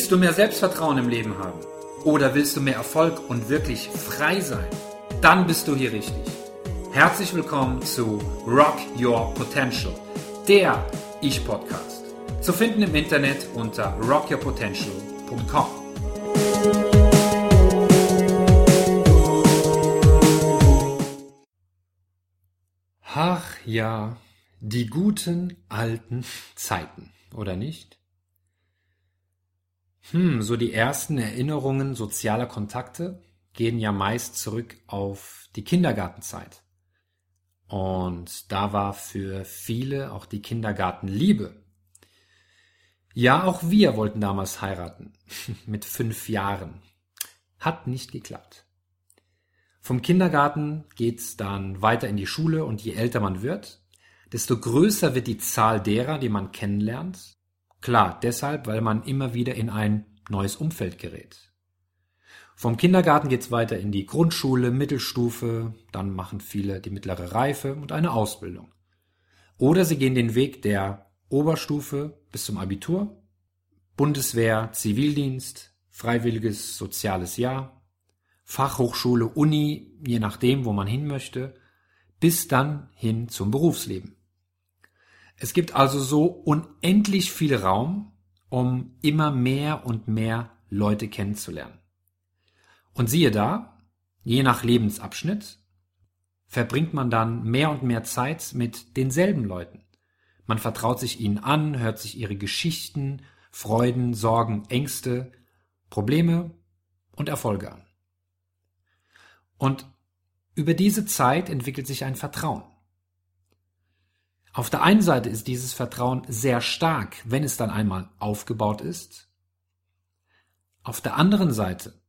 Willst du mehr Selbstvertrauen im Leben haben? Oder willst du mehr Erfolg und wirklich frei sein? Dann bist du hier richtig. Herzlich willkommen zu Rock Your Potential, der Ich-Podcast. Zu finden im Internet unter rockyourpotential.com. Ach ja, die guten alten Zeiten, oder nicht? Hm, so die ersten Erinnerungen sozialer Kontakte gehen ja meist zurück auf die Kindergartenzeit. Und da war für viele auch die Kindergartenliebe. Ja, auch wir wollten damals heiraten. Mit fünf Jahren. Hat nicht geklappt. Vom Kindergarten geht's dann weiter in die Schule und je älter man wird, desto größer wird die Zahl derer, die man kennenlernt Klar, deshalb, weil man immer wieder in ein neues Umfeld gerät. Vom Kindergarten geht's weiter in die Grundschule, Mittelstufe, dann machen viele die mittlere Reife und eine Ausbildung. Oder sie gehen den Weg der Oberstufe bis zum Abitur, Bundeswehr, Zivildienst, freiwilliges soziales Jahr, Fachhochschule, Uni, je nachdem, wo man hin möchte, bis dann hin zum Berufsleben. Es gibt also so unendlich viel Raum, um immer mehr und mehr Leute kennenzulernen. Und siehe da, je nach Lebensabschnitt verbringt man dann mehr und mehr Zeit mit denselben Leuten. Man vertraut sich ihnen an, hört sich ihre Geschichten, Freuden, Sorgen, Ängste, Probleme und Erfolge an. Und über diese Zeit entwickelt sich ein Vertrauen. Auf der einen Seite ist dieses Vertrauen sehr stark, wenn es dann einmal aufgebaut ist. Auf der anderen Seite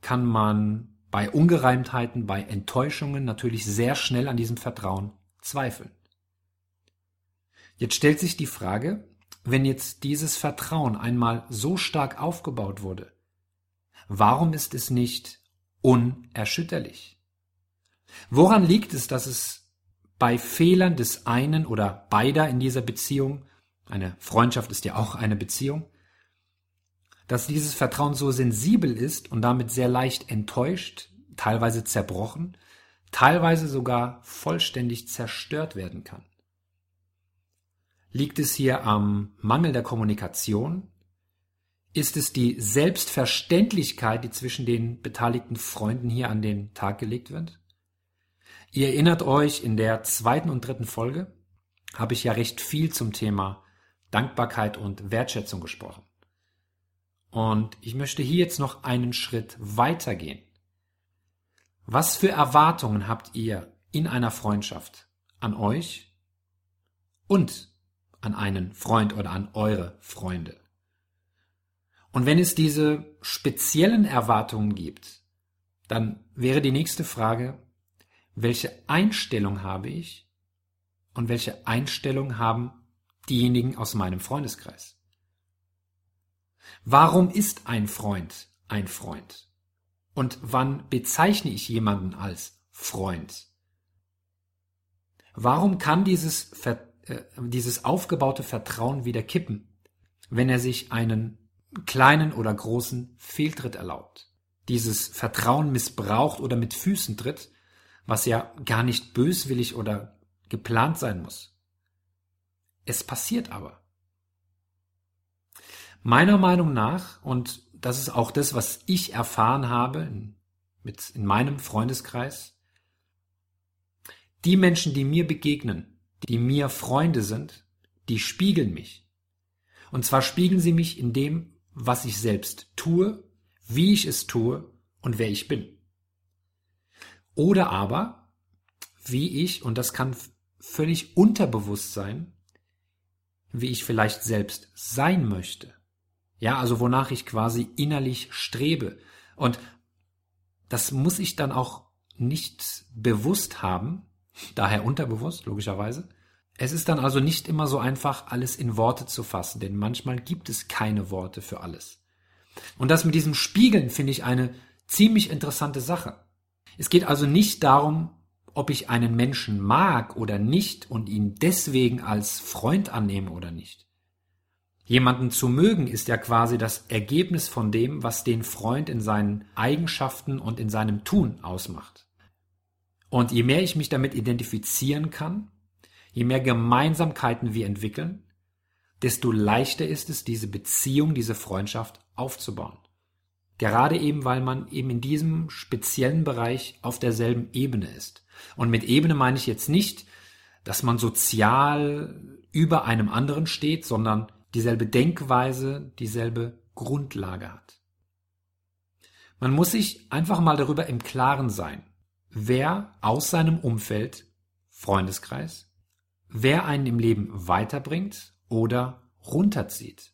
kann man bei Ungereimtheiten, bei Enttäuschungen natürlich sehr schnell an diesem Vertrauen zweifeln. Jetzt stellt sich die Frage, wenn jetzt dieses Vertrauen einmal so stark aufgebaut wurde, warum ist es nicht unerschütterlich? Woran liegt es, dass es bei Fehlern des einen oder beider in dieser Beziehung, eine Freundschaft ist ja auch eine Beziehung, dass dieses Vertrauen so sensibel ist und damit sehr leicht enttäuscht, teilweise zerbrochen, teilweise sogar vollständig zerstört werden kann. Liegt es hier am Mangel der Kommunikation? Ist es die Selbstverständlichkeit, die zwischen den beteiligten Freunden hier an den Tag gelegt wird? Ihr erinnert euch, in der zweiten und dritten Folge habe ich ja recht viel zum Thema Dankbarkeit und Wertschätzung gesprochen. Und ich möchte hier jetzt noch einen Schritt weitergehen. Was für Erwartungen habt ihr in einer Freundschaft an euch und an einen Freund oder an eure Freunde? Und wenn es diese speziellen Erwartungen gibt, dann wäre die nächste Frage, welche Einstellung habe ich und welche Einstellung haben diejenigen aus meinem Freundeskreis. Warum ist ein Freund ein Freund? Und wann bezeichne ich jemanden als Freund? Warum kann dieses, äh, dieses aufgebaute Vertrauen wieder kippen, wenn er sich einen kleinen oder großen Fehltritt erlaubt? Dieses Vertrauen missbraucht oder mit Füßen tritt, was ja gar nicht böswillig oder geplant sein muss. Es passiert aber. Meiner Meinung nach, und das ist auch das, was ich erfahren habe in, mit, in meinem Freundeskreis, die Menschen, die mir begegnen, die mir Freunde sind, die spiegeln mich. Und zwar spiegeln sie mich in dem, was ich selbst tue, wie ich es tue und wer ich bin. Oder aber, wie ich, und das kann völlig unterbewusst sein, wie ich vielleicht selbst sein möchte. Ja, also wonach ich quasi innerlich strebe. Und das muss ich dann auch nicht bewusst haben, daher unterbewusst, logischerweise. Es ist dann also nicht immer so einfach, alles in Worte zu fassen, denn manchmal gibt es keine Worte für alles. Und das mit diesem Spiegeln finde ich eine ziemlich interessante Sache. Es geht also nicht darum, ob ich einen Menschen mag oder nicht und ihn deswegen als Freund annehme oder nicht. Jemanden zu mögen ist ja quasi das Ergebnis von dem, was den Freund in seinen Eigenschaften und in seinem Tun ausmacht. Und je mehr ich mich damit identifizieren kann, je mehr Gemeinsamkeiten wir entwickeln, desto leichter ist es, diese Beziehung, diese Freundschaft aufzubauen. Gerade eben, weil man eben in diesem speziellen Bereich auf derselben Ebene ist. Und mit Ebene meine ich jetzt nicht, dass man sozial über einem anderen steht, sondern dieselbe Denkweise, dieselbe Grundlage hat. Man muss sich einfach mal darüber im Klaren sein, wer aus seinem Umfeld, Freundeskreis, wer einen im Leben weiterbringt oder runterzieht.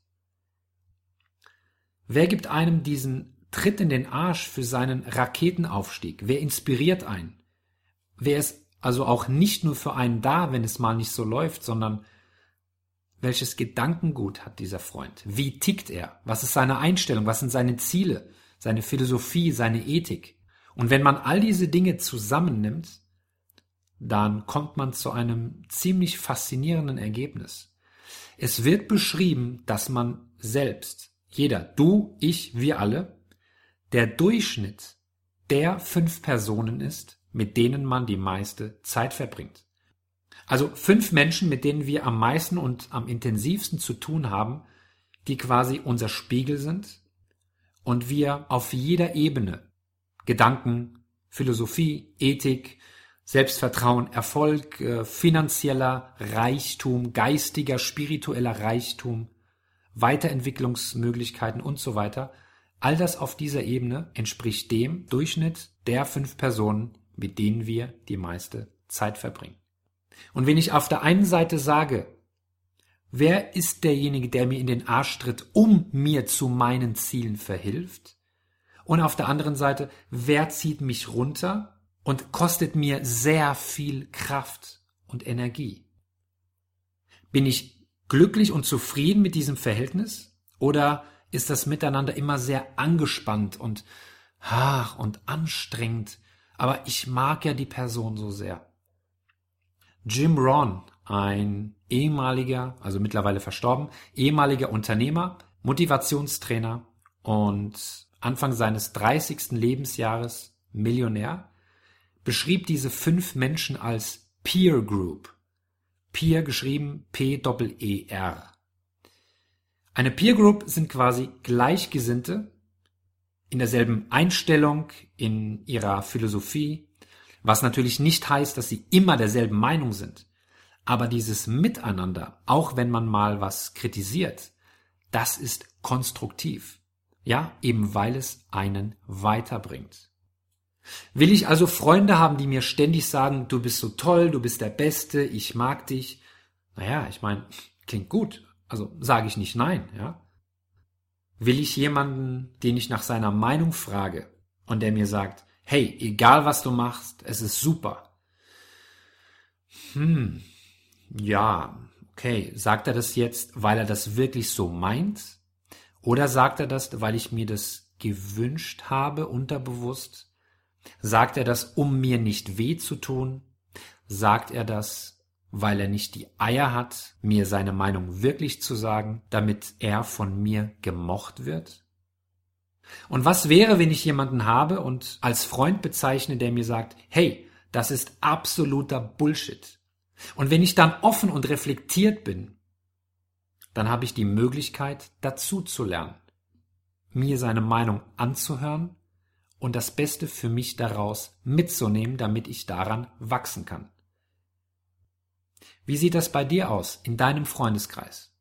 Wer gibt einem diesen Tritt in den Arsch für seinen Raketenaufstieg? Wer inspiriert einen? Wer ist also auch nicht nur für einen da, wenn es mal nicht so läuft, sondern welches Gedankengut hat dieser Freund? Wie tickt er? Was ist seine Einstellung? Was sind seine Ziele? Seine Philosophie, seine Ethik? Und wenn man all diese Dinge zusammennimmt, dann kommt man zu einem ziemlich faszinierenden Ergebnis. Es wird beschrieben, dass man selbst, jeder, du, ich, wir alle, der Durchschnitt der fünf Personen ist, mit denen man die meiste Zeit verbringt. Also fünf Menschen, mit denen wir am meisten und am intensivsten zu tun haben, die quasi unser Spiegel sind und wir auf jeder Ebene Gedanken, Philosophie, Ethik, Selbstvertrauen, Erfolg, äh, finanzieller Reichtum, geistiger, spiritueller Reichtum, Weiterentwicklungsmöglichkeiten und so weiter. All das auf dieser Ebene entspricht dem Durchschnitt der fünf Personen, mit denen wir die meiste Zeit verbringen. Und wenn ich auf der einen Seite sage, wer ist derjenige, der mir in den Arsch tritt, um mir zu meinen Zielen verhilft? Und auf der anderen Seite, wer zieht mich runter, und kostet mir sehr viel Kraft und Energie. Bin ich glücklich und zufrieden mit diesem Verhältnis oder ist das Miteinander immer sehr angespannt und ach, und anstrengend, aber ich mag ja die Person so sehr. Jim Ron, ein ehemaliger, also mittlerweile verstorben, ehemaliger Unternehmer, Motivationstrainer und Anfang seines 30. Lebensjahres Millionär, beschrieb diese fünf Menschen als Peer Group. Peer geschrieben P-E-R. Eine Peer Group sind quasi Gleichgesinnte in derselben Einstellung, in ihrer Philosophie, was natürlich nicht heißt, dass sie immer derselben Meinung sind. Aber dieses Miteinander, auch wenn man mal was kritisiert, das ist konstruktiv. Ja, eben weil es einen weiterbringt. Will ich also Freunde haben, die mir ständig sagen, du bist so toll, du bist der Beste, ich mag dich? Naja, ich meine, klingt gut. Also sage ich nicht nein, ja. Will ich jemanden, den ich nach seiner Meinung frage und der mir sagt, hey, egal was du machst, es ist super. Hm, ja, okay. Sagt er das jetzt, weil er das wirklich so meint? Oder sagt er das, weil ich mir das gewünscht habe, unterbewusst? Sagt er das, um mir nicht weh zu tun? Sagt er das, weil er nicht die Eier hat, mir seine Meinung wirklich zu sagen, damit er von mir gemocht wird? Und was wäre, wenn ich jemanden habe und als Freund bezeichne, der mir sagt, hey, das ist absoluter Bullshit. Und wenn ich dann offen und reflektiert bin, dann habe ich die Möglichkeit, dazu zu lernen, mir seine Meinung anzuhören und das Beste für mich daraus mitzunehmen, damit ich daran wachsen kann. Wie sieht das bei dir aus in deinem Freundeskreis?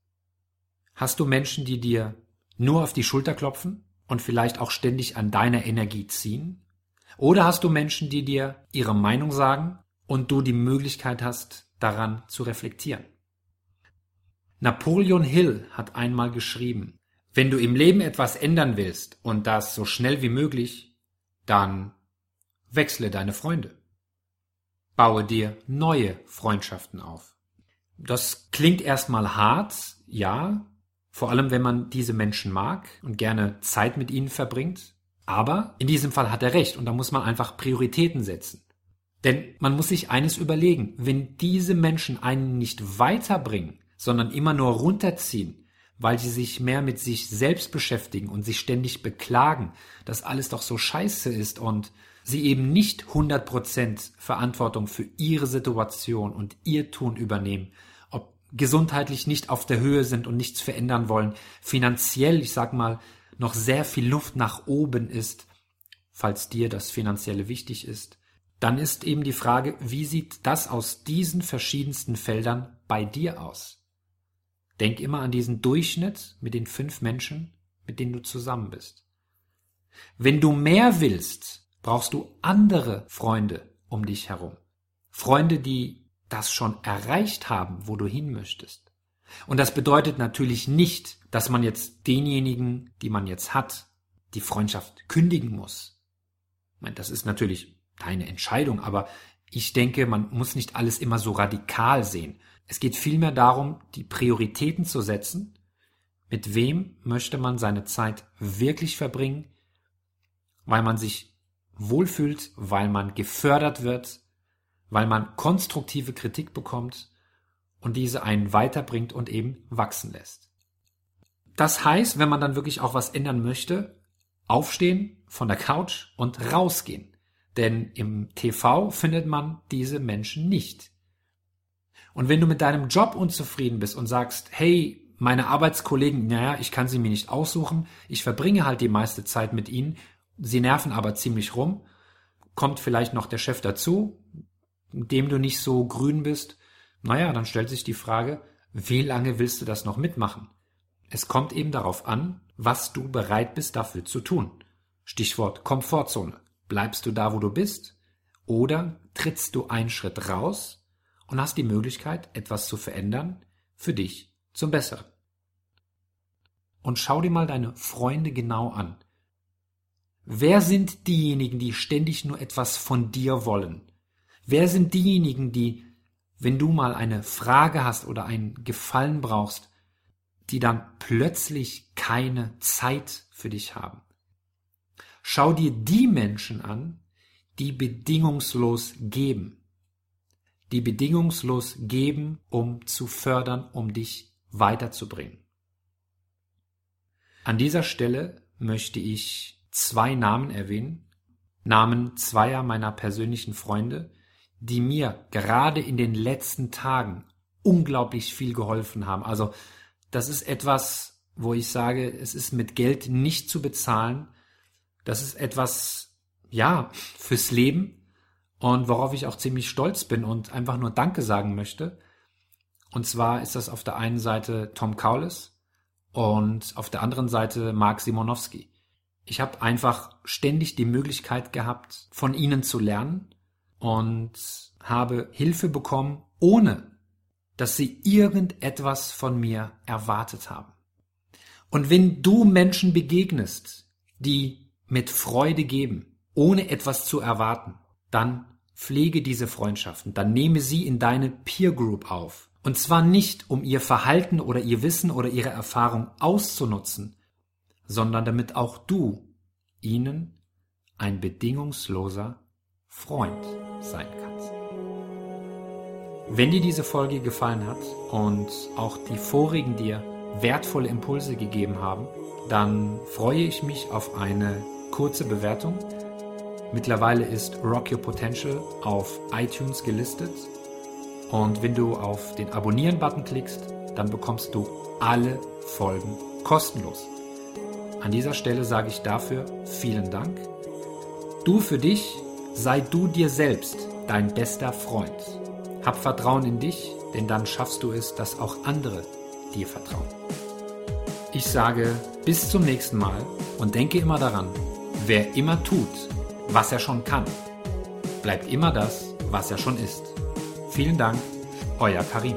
Hast du Menschen, die dir nur auf die Schulter klopfen und vielleicht auch ständig an deiner Energie ziehen? Oder hast du Menschen, die dir ihre Meinung sagen und du die Möglichkeit hast, daran zu reflektieren? Napoleon Hill hat einmal geschrieben, wenn du im Leben etwas ändern willst und das so schnell wie möglich, dann wechsle deine Freunde. Baue dir neue Freundschaften auf. Das klingt erstmal hart, ja, vor allem wenn man diese Menschen mag und gerne Zeit mit ihnen verbringt. Aber in diesem Fall hat er recht und da muss man einfach Prioritäten setzen. Denn man muss sich eines überlegen, wenn diese Menschen einen nicht weiterbringen, sondern immer nur runterziehen, weil sie sich mehr mit sich selbst beschäftigen und sich ständig beklagen, dass alles doch so scheiße ist und sie eben nicht 100% Verantwortung für ihre Situation und ihr Tun übernehmen, ob gesundheitlich nicht auf der Höhe sind und nichts verändern wollen, finanziell, ich sag mal, noch sehr viel Luft nach oben ist, falls dir das Finanzielle wichtig ist, dann ist eben die Frage, wie sieht das aus diesen verschiedensten Feldern bei dir aus? Denk immer an diesen Durchschnitt mit den fünf Menschen, mit denen du zusammen bist. Wenn du mehr willst, brauchst du andere Freunde um dich herum. Freunde, die das schon erreicht haben, wo du hin möchtest. Und das bedeutet natürlich nicht, dass man jetzt denjenigen, die man jetzt hat, die Freundschaft kündigen muss. Ich meine, das ist natürlich deine Entscheidung, aber ich denke, man muss nicht alles immer so radikal sehen. Es geht vielmehr darum, die Prioritäten zu setzen. Mit wem möchte man seine Zeit wirklich verbringen, weil man sich wohlfühlt, weil man gefördert wird, weil man konstruktive Kritik bekommt und diese einen weiterbringt und eben wachsen lässt. Das heißt, wenn man dann wirklich auch was ändern möchte, aufstehen von der Couch und rausgehen. Denn im TV findet man diese Menschen nicht. Und wenn du mit deinem Job unzufrieden bist und sagst, hey, meine Arbeitskollegen, naja, ich kann sie mir nicht aussuchen, ich verbringe halt die meiste Zeit mit ihnen, sie nerven aber ziemlich rum, kommt vielleicht noch der Chef dazu, dem du nicht so grün bist, naja, dann stellt sich die Frage, wie lange willst du das noch mitmachen? Es kommt eben darauf an, was du bereit bist dafür zu tun. Stichwort Komfortzone. Bleibst du da, wo du bist? Oder trittst du einen Schritt raus und hast die Möglichkeit, etwas zu verändern für dich zum Besseren. Und schau dir mal deine Freunde genau an. Wer sind diejenigen, die ständig nur etwas von dir wollen? Wer sind diejenigen, die, wenn du mal eine Frage hast oder einen Gefallen brauchst, die dann plötzlich keine Zeit für dich haben? Schau dir die Menschen an, die bedingungslos geben die bedingungslos geben, um zu fördern, um dich weiterzubringen. An dieser Stelle möchte ich zwei Namen erwähnen, Namen zweier meiner persönlichen Freunde, die mir gerade in den letzten Tagen unglaublich viel geholfen haben. Also das ist etwas, wo ich sage, es ist mit Geld nicht zu bezahlen. Das ist etwas, ja, fürs Leben und worauf ich auch ziemlich stolz bin und einfach nur Danke sagen möchte. Und zwar ist das auf der einen Seite Tom Kaulis und auf der anderen Seite Mark Simonowski. Ich habe einfach ständig die Möglichkeit gehabt, von ihnen zu lernen und habe Hilfe bekommen, ohne dass sie irgendetwas von mir erwartet haben. Und wenn du Menschen begegnest, die mit Freude geben, ohne etwas zu erwarten, dann Pflege diese Freundschaften, dann nehme sie in deine Peer Group auf. Und zwar nicht, um ihr Verhalten oder ihr Wissen oder ihre Erfahrung auszunutzen, sondern damit auch du ihnen ein bedingungsloser Freund sein kannst. Wenn dir diese Folge gefallen hat und auch die vorigen dir wertvolle Impulse gegeben haben, dann freue ich mich auf eine kurze Bewertung Mittlerweile ist Rock Your Potential auf iTunes gelistet. Und wenn du auf den Abonnieren-Button klickst, dann bekommst du alle Folgen kostenlos. An dieser Stelle sage ich dafür vielen Dank. Du für dich, sei du dir selbst dein bester Freund. Hab Vertrauen in dich, denn dann schaffst du es, dass auch andere dir vertrauen. Ich sage bis zum nächsten Mal und denke immer daran, wer immer tut, was er schon kann, bleibt immer das, was er schon ist. Vielen Dank, euer Karim.